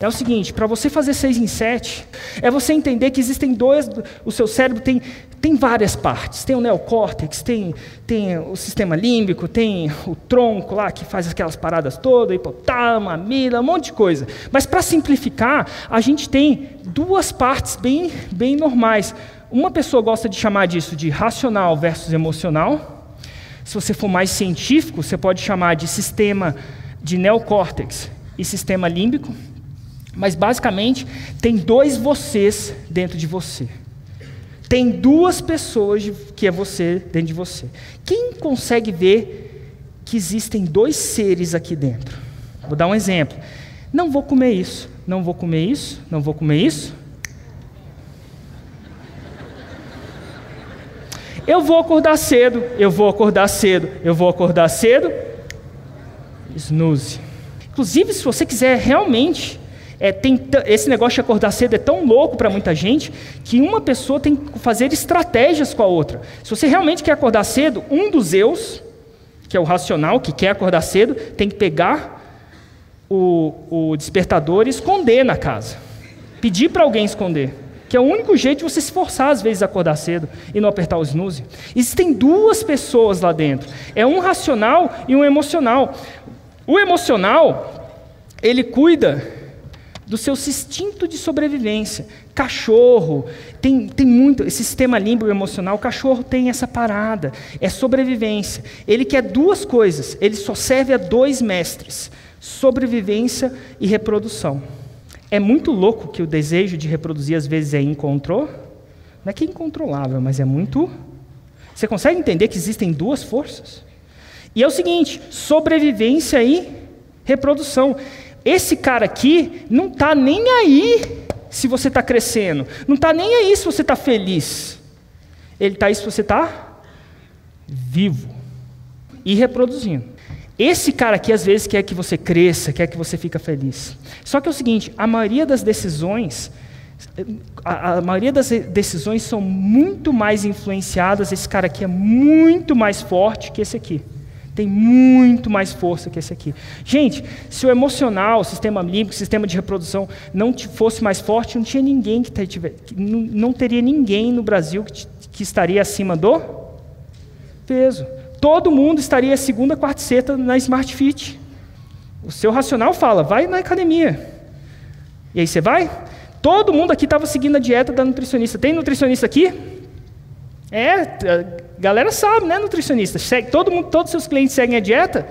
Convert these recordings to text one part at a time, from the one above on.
É o seguinte, para você fazer 6 em 7, é você entender que existem dois, o seu cérebro tem, tem várias partes. Tem o neocórtex, tem, tem o sistema límbico, tem o tronco lá que faz aquelas paradas todas, hipotálamo, amígdala, um monte de coisa. Mas para simplificar, a gente tem duas partes bem, bem normais. Uma pessoa gosta de chamar disso de racional versus emocional. Se você for mais científico, você pode chamar de sistema de neocórtex e sistema límbico. Mas basicamente, tem dois vocês dentro de você. Tem duas pessoas que é você dentro de você. Quem consegue ver que existem dois seres aqui dentro? Vou dar um exemplo. Não vou comer isso, não vou comer isso, não vou comer isso. Eu vou acordar cedo, eu vou acordar cedo, eu vou acordar cedo. Snooze. Inclusive, se você quiser realmente é, tem, esse negócio de acordar cedo é tão louco para muita gente que uma pessoa tem que fazer estratégias com a outra. Se você realmente quer acordar cedo, um dos eus, que é o racional, que quer acordar cedo, tem que pegar o, o despertador e esconder na casa. Pedir para alguém esconder. Que é o único jeito de você se forçar, às vezes, a acordar cedo e não apertar o snooze. Existem duas pessoas lá dentro. É um racional e um emocional. O emocional, ele cuida do seu instinto de sobrevivência. Cachorro tem, tem muito, esse sistema límbico emocional, o cachorro tem essa parada, é sobrevivência. Ele quer duas coisas, ele só serve a dois mestres: sobrevivência e reprodução. É muito louco que o desejo de reproduzir às vezes é incontrolável. Não é que é incontrolável, mas é muito. Você consegue entender que existem duas forças? E é o seguinte: sobrevivência e reprodução. Esse cara aqui não está nem aí se você está crescendo, não está nem aí se você está feliz. Ele está aí se você está vivo e reproduzindo. Esse cara aqui às vezes quer que você cresça, quer que você fique feliz. Só que é o seguinte, a maioria das decisões, a, a, maioria das decisões são muito mais influenciadas. Esse cara aqui é muito mais forte que esse aqui tem muito mais força que esse aqui. Gente, se o emocional, o sistema límbico, o sistema de reprodução não fosse mais forte, não tinha ninguém que tiver, não, teria ninguém no Brasil que, que estaria acima do peso. Todo mundo estaria segunda, quarta na Smart Fit. O seu racional fala, vai na academia. E aí você vai? Todo mundo aqui estava seguindo a dieta da nutricionista. Tem nutricionista aqui? É, galera sabe, né, nutricionista? Segue, todo mundo, todos os seus clientes seguem a dieta?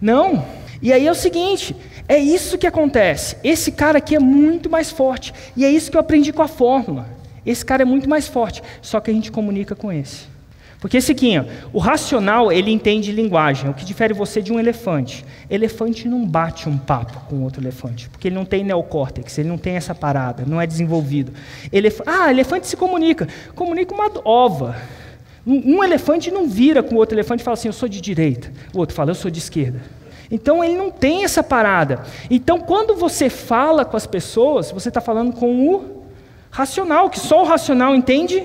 Não. E aí é o seguinte, é isso que acontece. Esse cara aqui é muito mais forte. E é isso que eu aprendi com a fórmula. Esse cara é muito mais forte, só que a gente comunica com esse. Porque esse aqui, ó, o racional, ele entende linguagem. O que difere você de um elefante? Elefante não bate um papo com outro elefante, porque ele não tem neocórtex, ele não tem essa parada, não é desenvolvido. Elef... Ah, elefante se comunica. Comunica uma ova. Um, um elefante não vira com o outro elefante e fala assim, eu sou de direita. O outro fala, eu sou de esquerda. Então ele não tem essa parada. Então quando você fala com as pessoas, você está falando com o racional, que só o racional entende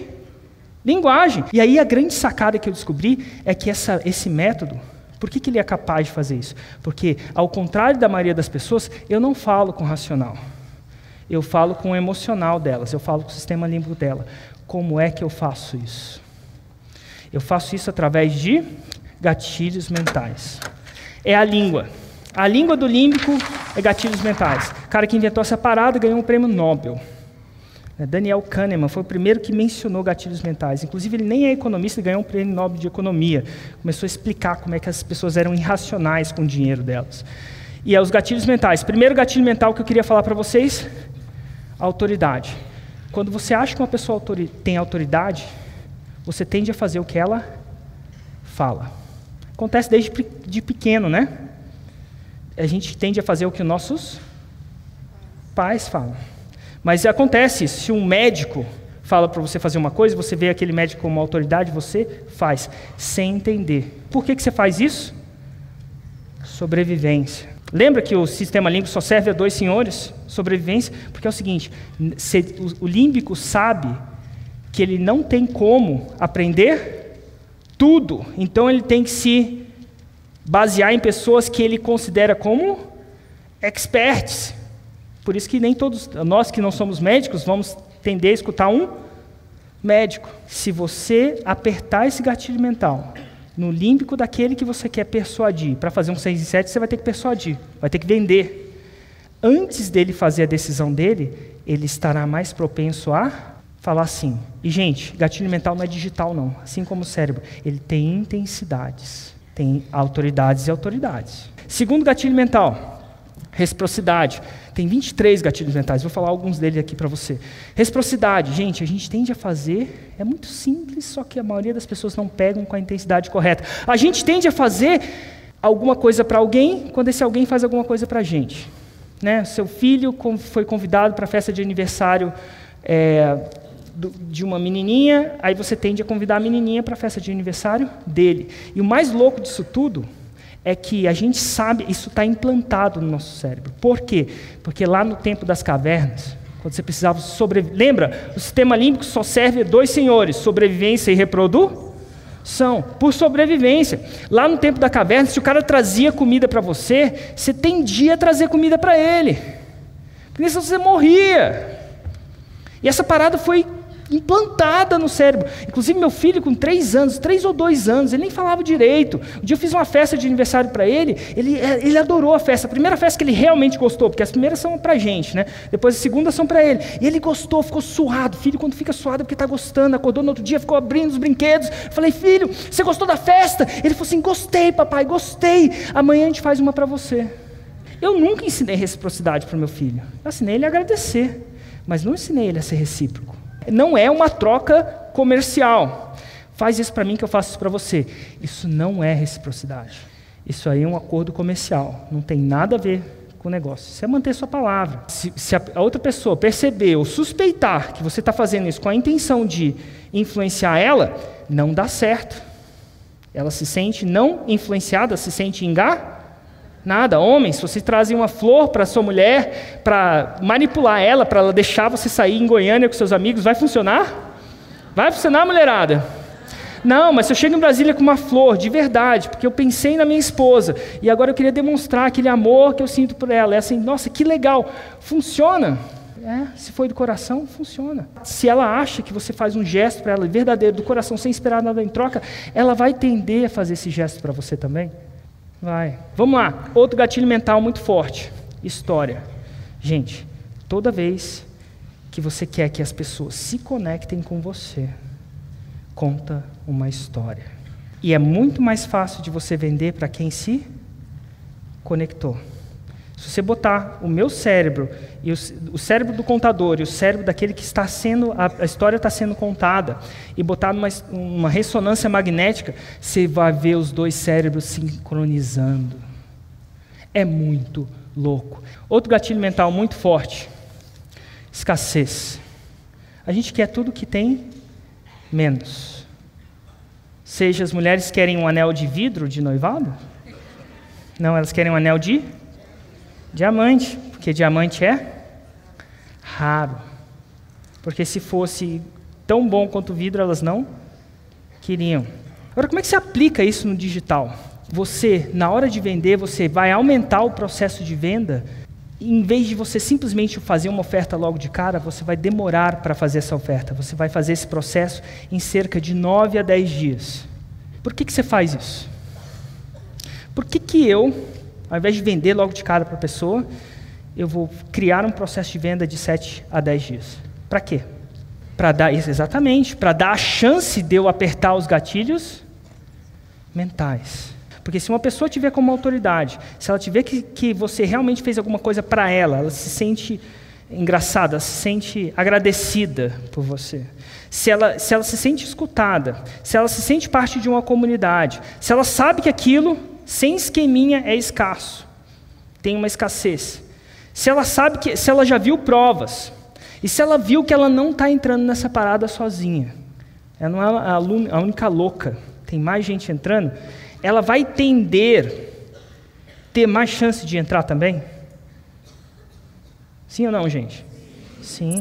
Linguagem. E aí a grande sacada que eu descobri é que essa, esse método, por que, que ele é capaz de fazer isso? Porque, ao contrário da maioria das pessoas, eu não falo com o racional. Eu falo com o emocional delas, eu falo com o sistema límbico dela. Como é que eu faço isso? Eu faço isso através de gatilhos mentais. É a língua. A língua do límbico é gatilhos mentais. O cara que inventou essa parada ganhou um prêmio Nobel. É, Daniel Kahneman foi o primeiro que mencionou gatilhos mentais. Inclusive, ele nem é economista e ganhou um prêmio Nobel de Economia. Começou a explicar como é que as pessoas eram irracionais com o dinheiro delas. E é os gatilhos mentais. Primeiro gatilho mental que eu queria falar para vocês: autoridade. Quando você acha que uma pessoa tem autoridade, você tende a fazer o que ela fala. Acontece desde de pequeno, né? A gente tende a fazer o que nossos pais falam. Mas acontece, se um médico fala para você fazer uma coisa, você vê aquele médico como autoridade, você faz, sem entender. Por que, que você faz isso? Sobrevivência. Lembra que o sistema límbico só serve a dois senhores? Sobrevivência? Porque é o seguinte: o límbico sabe que ele não tem como aprender tudo, então ele tem que se basear em pessoas que ele considera como experts. Por isso que nem todos nós que não somos médicos vamos tender a escutar um médico. Se você apertar esse gatilho mental no límbico daquele que você quer persuadir, para fazer um 6 e 7, você vai ter que persuadir, vai ter que vender. Antes dele fazer a decisão dele, ele estará mais propenso a falar assim. E, gente, gatilho mental não é digital, não. Assim como o cérebro. Ele tem intensidades. Tem autoridades e autoridades. Segundo gatilho mental, reciprocidade. Tem 23 gatilhos mentais, vou falar alguns deles aqui para você. Reciprocidade, gente, a gente tende a fazer, é muito simples, só que a maioria das pessoas não pegam com a intensidade correta. A gente tende a fazer alguma coisa para alguém quando esse alguém faz alguma coisa para a gente. Né? Seu filho foi convidado para a festa de aniversário é, de uma menininha, aí você tende a convidar a menininha para a festa de aniversário dele. E o mais louco disso tudo é que a gente sabe, isso está implantado no nosso cérebro. Por quê? Porque lá no tempo das cavernas, quando você precisava sobreviver. Lembra? O sistema límbico só serve a dois senhores: sobrevivência e reprodução. Por sobrevivência. Lá no tempo da caverna, se o cara trazia comida para você, você tendia a trazer comida para ele. Porque senão você morria. E essa parada foi implantada no cérebro. Inclusive, meu filho, com três anos, três ou dois anos, ele nem falava direito. Um dia eu fiz uma festa de aniversário para ele, ele, é, ele adorou a festa. A primeira festa que ele realmente gostou, porque as primeiras são para gente, né? Depois as segundas são para ele. E ele gostou, ficou suado. Filho, quando fica suado é porque está gostando. Acordou no outro dia, ficou abrindo os brinquedos. Falei, filho, você gostou da festa? Ele falou assim: gostei, papai, gostei. Amanhã a gente faz uma para você. Eu nunca ensinei reciprocidade para meu filho. Eu ensinei ele a agradecer, mas não ensinei ele a ser recíproco. Não é uma troca comercial. Faz isso para mim que eu faço isso para você. Isso não é reciprocidade. Isso aí é um acordo comercial. Não tem nada a ver com o negócio. Isso é manter sua palavra. Se, se a, outra pessoa perceber ou suspeitar que você está fazendo isso com a intenção de influenciar ela, não dá certo. Ela se sente não influenciada, se sente enganada Nada. Homens, se vocês trazem uma flor para sua mulher, para manipular ela, para ela deixar você sair em Goiânia com seus amigos, vai funcionar? Vai funcionar, mulherada? Não, mas se eu chego em Brasília com uma flor, de verdade, porque eu pensei na minha esposa, e agora eu queria demonstrar aquele amor que eu sinto por ela. É assim, nossa, que legal. Funciona. É, se foi do coração, funciona. Se ela acha que você faz um gesto para ela verdadeiro, do coração, sem esperar nada em troca, ela vai tender a fazer esse gesto para você também. Vai. Vamos lá. Outro gatilho mental muito forte. História. Gente, toda vez que você quer que as pessoas se conectem com você, conta uma história. E é muito mais fácil de você vender para quem se conectou. Se você botar o meu cérebro e o, o, cérebro do contador e o cérebro daquele que está sendo a, a história está sendo contada e botar numa uma ressonância magnética, você vai ver os dois cérebros sincronizando. É muito louco. Outro gatilho mental muito forte: escassez. A gente quer tudo que tem menos. Seja as mulheres querem um anel de vidro de noivado? Não, elas querem um anel de Diamante, porque diamante é raro. Porque se fosse tão bom quanto vidro, elas não queriam. Agora, como é que se aplica isso no digital? Você, na hora de vender, você vai aumentar o processo de venda. Em vez de você simplesmente fazer uma oferta logo de cara, você vai demorar para fazer essa oferta. Você vai fazer esse processo em cerca de 9 a 10 dias. Por que, que você faz isso? Por que, que eu ao invés de vender logo de cara para a pessoa, eu vou criar um processo de venda de 7 a 10 dias. Para quê? Para dar exatamente, para dar a chance de eu apertar os gatilhos mentais. Porque se uma pessoa tiver como autoridade, se ela tiver que, que você realmente fez alguma coisa para ela, ela se sente engraçada, se sente agradecida por você. Se ela, se ela se sente escutada, se ela se sente parte de uma comunidade, se ela sabe que aquilo sem esqueminha é escasso. Tem uma escassez. Se ela sabe que, se ela já viu provas, e se ela viu que ela não está entrando nessa parada sozinha, ela não é a, única louca, tem mais gente entrando, ela vai tender ter mais chance de entrar também? Sim ou não, gente? Sim.